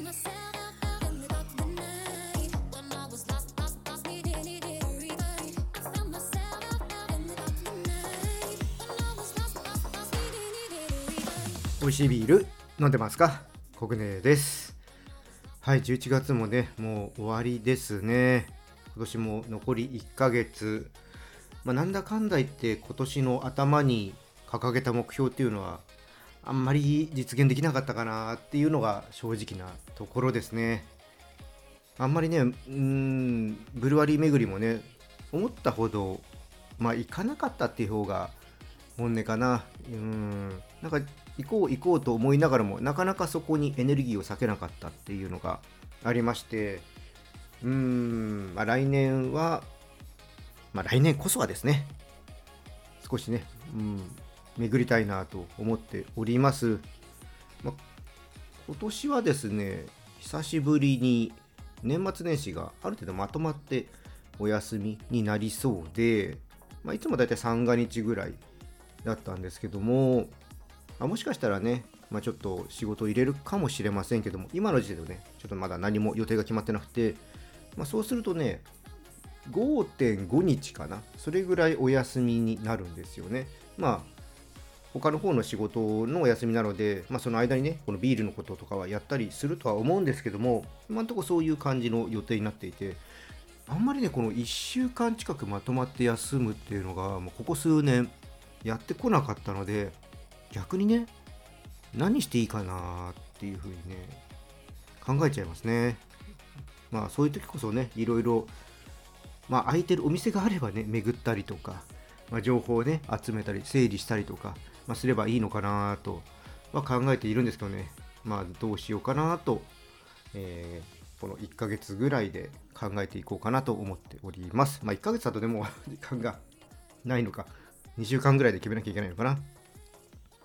美味しいビール飲んでますか？国根です。はい11月もねもう終わりですね。今年も残り1ヶ月。まあ、なんだかんだ言って今年の頭に掲げた目標っていうのはあんまり実現できなかったかなっていうのが正直なところですね。あんまりねうんブルワリー巡りもね思ったほどまあ行かなかったっていう方が本音かな。うんなんか行こう行こうと思いながらもなかなかそこにエネルギーを避けなかったっていうのがありましてうーん、まあ、来年は、まあ、来年こそはですね少しね、うん、巡りたいなと思っております、ま、今年はですね久しぶりに年末年始がある程度まとまってお休みになりそうで、まあ、いつもだいたい三が日ぐらいだったんですけども、まあ、もしかしたらね、まあ、ちょっと仕事を入れるかもしれませんけども、今の時点でね、ちょっとまだ何も予定が決まってなくて、まあ、そうするとね、5.5日かな、それぐらいお休みになるんですよね。まあ、他の方の仕事のお休みなので、まあ、その間にね、このビールのこととかはやったりするとは思うんですけども、今のとこそういう感じの予定になっていて、あんまりね、この1週間近くまとまって休むっていうのが、もうここ数年やってこなかったので逆にね何していいかなっていうふうにね考えちゃいますね。まあそういう時こそねいろいろまあ空いてるお店があればね巡ったりとか、まあ、情報をね集めたり整理したりとか、まあ、すればいいのかなとは考えているんですけどねまあどうしようかなと、えー、この1ヶ月ぐらいで考えていこうかなと思っております。まあ1ヶ月だとでも 時間がないのか2週間ぐらいで決めなきゃいけないのかな。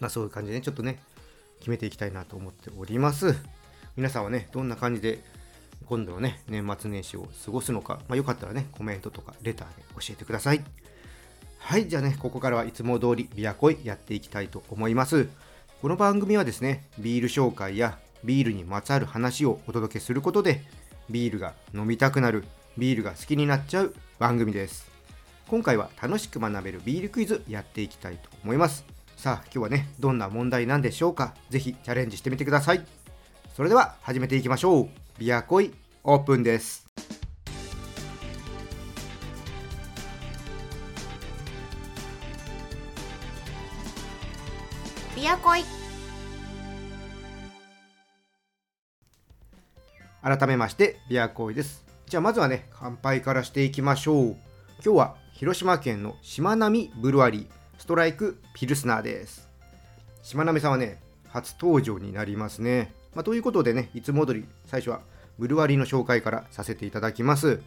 まあそういう感じでね、ちょっとね、決めていきたいなと思っております。皆さんはね、どんな感じで今度のね、年末年始を過ごすのか、まあ、よかったらね、コメントとかレターで教えてください。はい、じゃあね、ここからはいつも通りビアコイやっていきたいと思います。この番組はですね、ビール紹介やビールにまつわる話をお届けすることで、ビールが飲みたくなる、ビールが好きになっちゃう番組です。今回は楽しく学べるビールクイズやっていきたいと思います。さあ今日はねどんな問題なんでしょうか？ぜひチャレンジしてみてください。それでは始めていきましょう。ビアコイオープンです。ビアコイ改めましてビアコイです。じゃあまずはね乾杯からしていきましょう。今日は広島県のしまなみブルワリーストライクピルスナーです。しまなみさんはね初登場になりますね、まあ、ということでねいつも通り最初はブルワリーの紹介からさせていただきます。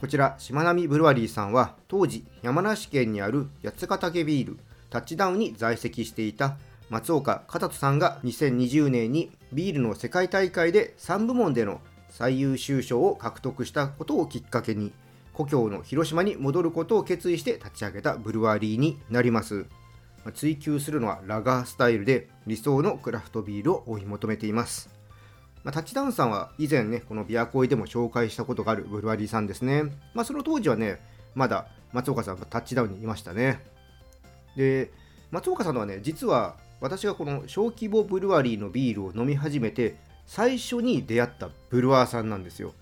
こちらしまなみブルワリーさんは当時山梨県にある八ヶ岳ビールタッチダウンに在籍していた松岡片人さんが2020年にビールの世界大会で3部門での最優秀賞を獲得したことをきっかけに故郷の広島に戻ることを決意して立ち上げたブルワリーになります。追求するのはラガースタイルで理想のクラフトビールを追い求めています。まあ、タッチダウンさんは以前ね、このビアコイでも紹介したことがあるブルワリーさんですね。まあ、その当時はね、まだ松岡さんがタッチダウンにいましたね。で、松岡さんはね、実は私がこの小規模ブルワリーのビールを飲み始めて、最初に出会ったブルワーさんなんですよ。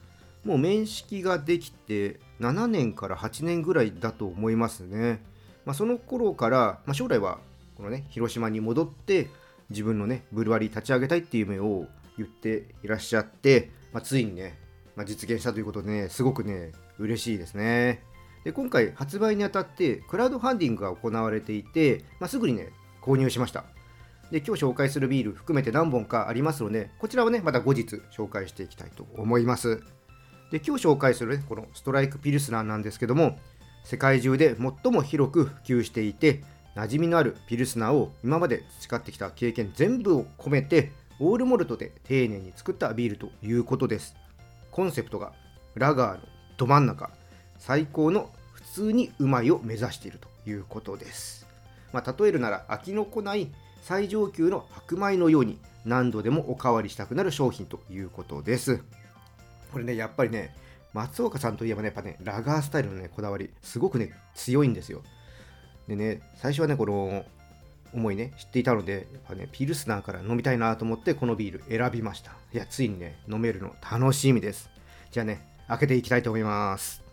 もう面識ができて7年から8年ぐらいだと思いますね。まあ、その頃から、まあ、将来はこのね広島に戻って自分のねブルワリー立ち上げたいっていう夢を言っていらっしゃって、まあ、ついにね、ま実現したということでねすごくね嬉しいですね。で今回発売にあたってクラウドファンディングが行われていて、ますぐにね購入しました。で今日紹介するビール含めて何本かありますのでこちらはねまた後日紹介していきたいと思います。で今日紹介する、ね、このストライクピルスナーなんですけども世界中で最も広く普及していて馴染みのあるピルスナーを今まで培ってきた経験全部を込めてオールモルトで丁寧に作ったビールということですコンセプトがラガーのど真ん中最高の普通にうまいを目指しているということです、まあ、例えるなら飽きのこない最上級の白米のように何度でもおかわりしたくなる商品ということです。これねやっぱりね松岡さんといえばねやっぱねラガースタイルのねこだわりすごくね強いんですよ。でね最初はねこの思いね知っていたのでやっぱねピルスナーから飲みたいなと思ってこのビール選びました。いやついにね飲めるの楽しみです。じゃあね開けていきたいと思います。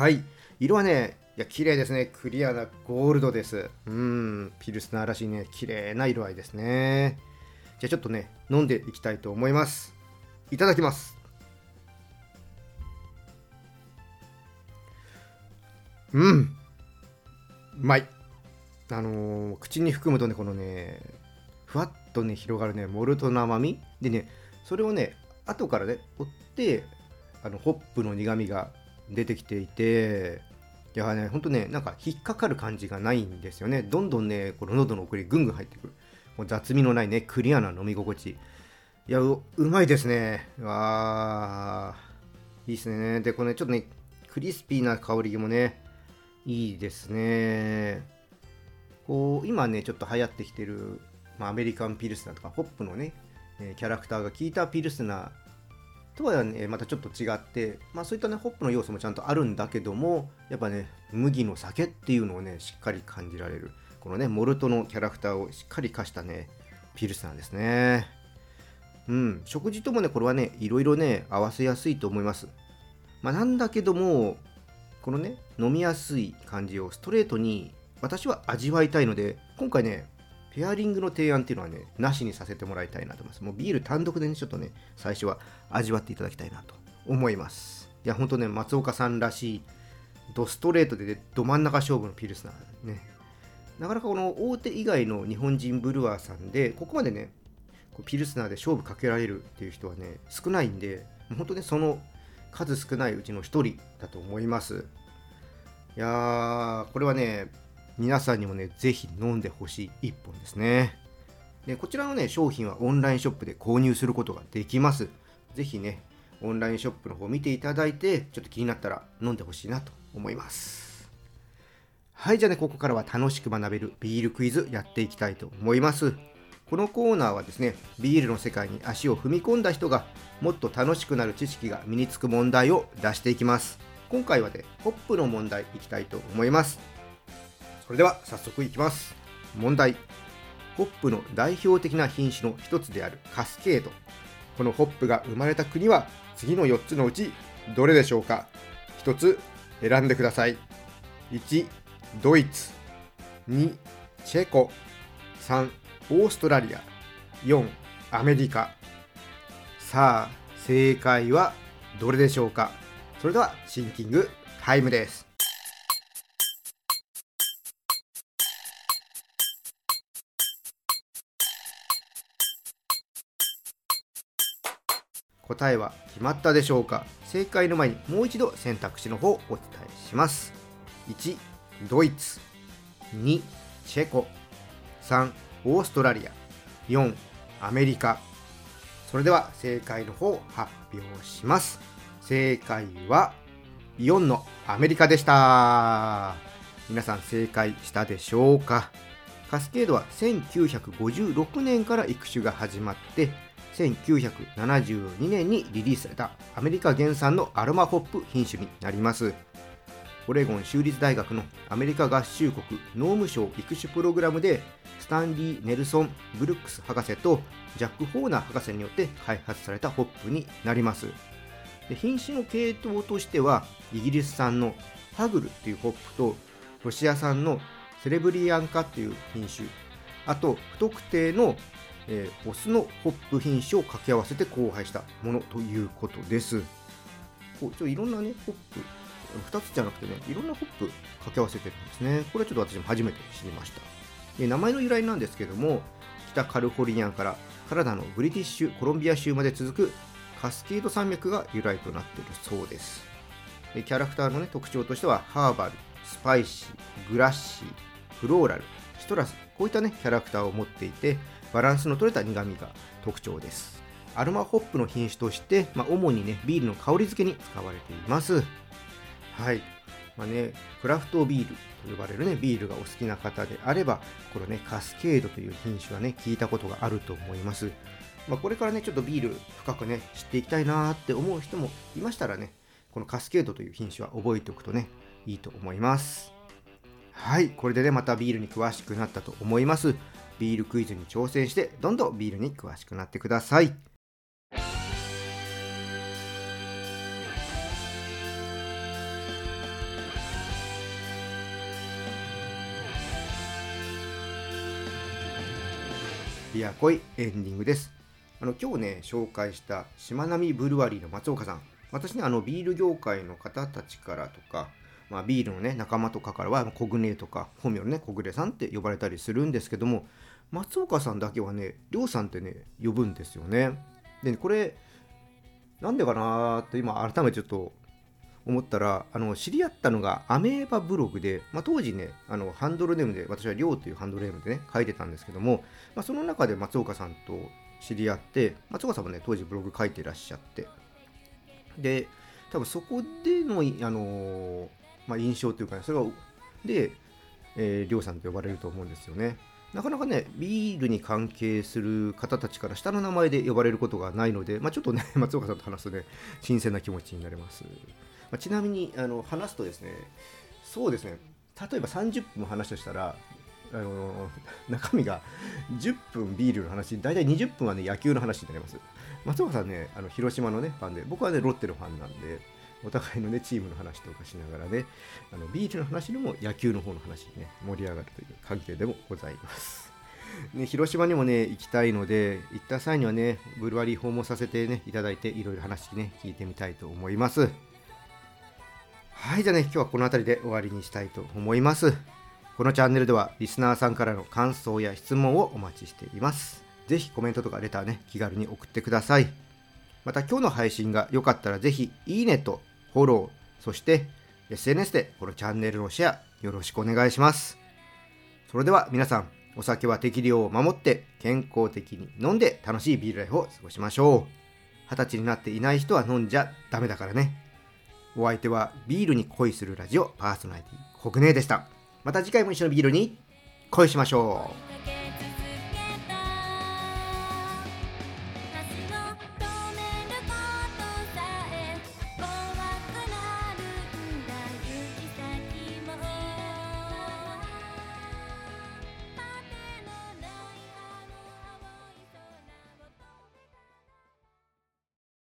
はい。色はねいや綺麗ですね。クリアなゴールドです。うん。ピルスナーらしいね。綺麗な色合いですね。じゃあちょっとね飲んでいきたいと思います。いただきます。うん。うまい。あのー、口に含むとねこのねふわっとね広がるねモルトの甘み。でねそれをね後からね追ってあのホップの苦みが出てきていていやねほんとねなんか引っかかる感じがないんですよね。どんどんねこの喉の奥にぐんぐん入ってくる。もう雑味のないねクリアな飲み心地。いやうまいですね。わー。いいですね。でこれ、ね、ちょっとねクリスピーな香りもねいいですね。こう今ねちょっと流行ってきてる、まあ、アメリカンピルスナーとかホップのねキャラクターが効いたピルスナーとはねまたちょっと違って、まあ、そういったねホップの要素もちゃんとあるんだけどもやっぱね麦の酒っていうのをねしっかり感じられる。このねモルトのキャラクターをしっかり課したねピルスなんですね。うん。食事ともねこれはねいろいろね合わせやすいと思います。まあ、なんだけどもこのね飲みやすい感じをストレートに私は味わいたいので今回ねペアリングの提案っていうのはね、なしにさせてもらいたいなと思います。もうビール単独でね、ちょっとね、最初は味わっていただきたいなと思います。いや、ほんとね、松岡さんらしい、ドストレートで、ど真ん中勝負のピルスナーね。なかなかこの大手以外の日本人ブルワーさんで、ここまでね、ピルスナーで勝負かけられるっていう人はね、少ないんで、本当ね、その数少ないうちの一人だと思います。いやー、これはね、皆さんにもね、ぜひ飲んでほしい一本ですね。でこちらのね、商品はオンラインショップで購入することができます。ぜひね、オンラインショップの方見ていただいて、ちょっと気になったら飲んでほしいなと思います。はい、じゃあね、ここからは楽しく学べるビールクイズやっていきたいと思います。このコーナーはですね、ビールの世界に足を踏み込んだ人がもっと楽しくなる知識が身につく問題を出していきます。今回はね、ホップの問題いきたいと思います。それでは早速いきます。問題。ホップの代表的な品種の一つであるカスケード。このホップが生まれた国は次の4つのうちどれでしょうか？1つ選んでください。1ドイツ。2チェコ。3オーストラリア。4アメリカ。さあ正解はどれでしょうか？それではシンキングタイムです。答えは決まったでしょうか？正解の前にもう一度選択肢の方をお伝えします。1ドイツ。2チェコ。3オーストラリア。4アメリカ。それでは正解の方を発表します。正解は4のアメリカでした。皆さん正解したでしょうか？カスケードは1956年から育種が始まって1972年にリリースされたアメリカ原産のアロマホップ品種になります。オレゴン州立大学のアメリカ合衆国農務省育種プログラムでスタンリー・ネルソン・ブルックス博士とジャック・ホーナー博士によって開発されたホップになります。で品種の系統としてはイギリス産のハグルっていうホップとロシア産のセレブリアンカっていう品種あと不特定のえー、オスのホップ品種を掛け合わせて交配したものということです。こうちょいろんなね、ホップ、2つじゃなくてね、いろんなホップ掛け合わせてるんですね。これはちょっと私も初めて知りました。で名前の由来なんですけども、北カリフォルニアからカナダのブリティッシュコロンビア州まで続くカスケード山脈が由来となっているそうです。でキャラクターの、ね、特徴としては、ハーバル、スパイシー、グラッシー、フローラル、シトラス、こういったね、キャラクターを持っていて、バランスの取れた苦味が特徴ですアロマホップの品種として、まあ、主にねビールの香り付けに使われていますはいまあね、クラフトビールと呼ばれるね、ビールがお好きな方であれば、このね、カスケードという品種はね、聞いたことがあると思います。まあ、これからね、ちょっとビール深くね、知っていきたいなーって思う人もいましたらね、このカスケードという品種は覚えておくとね、いいと思います。はい、これでね、またビールに詳しくなったと思います。ビールクイズに挑戦して、どんどんビールに詳しくなってください。ビアコイエンディングです。あの今日ね、紹介したしまなみブルワリーの松岡さん。私ね、あのビール業界の方たちからとか、まあ、ビールのね、仲間とかからは、小暮とか、本名のね、小暮さんって呼ばれたりするんですけども、松岡さんだけはね、りょうさんってね、呼ぶんですよね。で、これ、なんでかなーって今改めてちょっと思ったら、あの知り合ったのがアメーバブログで、まあ、当時ね、あのハンドルネームで、私はりょうというハンドルネームでね、書いてたんですけども、まあ、その中で松岡さんと知り合って、松岡さんもね、当時ブログ書いてらっしゃって、で、多分そこでの、あのまあ、印象というか、ね、それは、で、えー、りょうさんと呼ばれると思うんですよね。なかなかね、ビールに関係する方たちから下の名前で呼ばれることがないので、まあ、ちょっとね、松岡さんと話すとね、新鮮な気持ちになれます。まあ、ちなみにあの話すとですね、そうですね、例えば30分話としたら、あの中身が10分ビールの話、大体20分はね、野球の話になります。松岡さんね、あの広島のね、ファンで、僕はね、ロッテのファンなんで、お互いのね、チームの話とかしながらね、あのビールの話でも野球の方の話にね、盛り上がるという関係でもございます。ね、広島にもね、行きたいので、行った際にはね、ブルワリー訪問させてね、いただいて、いろいろ話ね、聞いてみたいと思います。はい、じゃあね、今日はこの辺りで終わりにしたいと思います。このチャンネルではリスナーさんからの感想や質問をお待ちしています。ぜひコメントとかレターね、気軽に送ってください。また今日の配信が良かったらぜひいいねとフォロー、そして SNS でこのチャンネルのシェアよろしくお願いします。それでは皆さん、お酒は適量を守って健康的に飲んで楽しいビールライフを過ごしましょう。二十歳になっていない人は飲んじゃダメだからね。お相手はビールに恋するラジオパーソナリティ、コグネでした。また次回も一緒のビールに恋しましょう。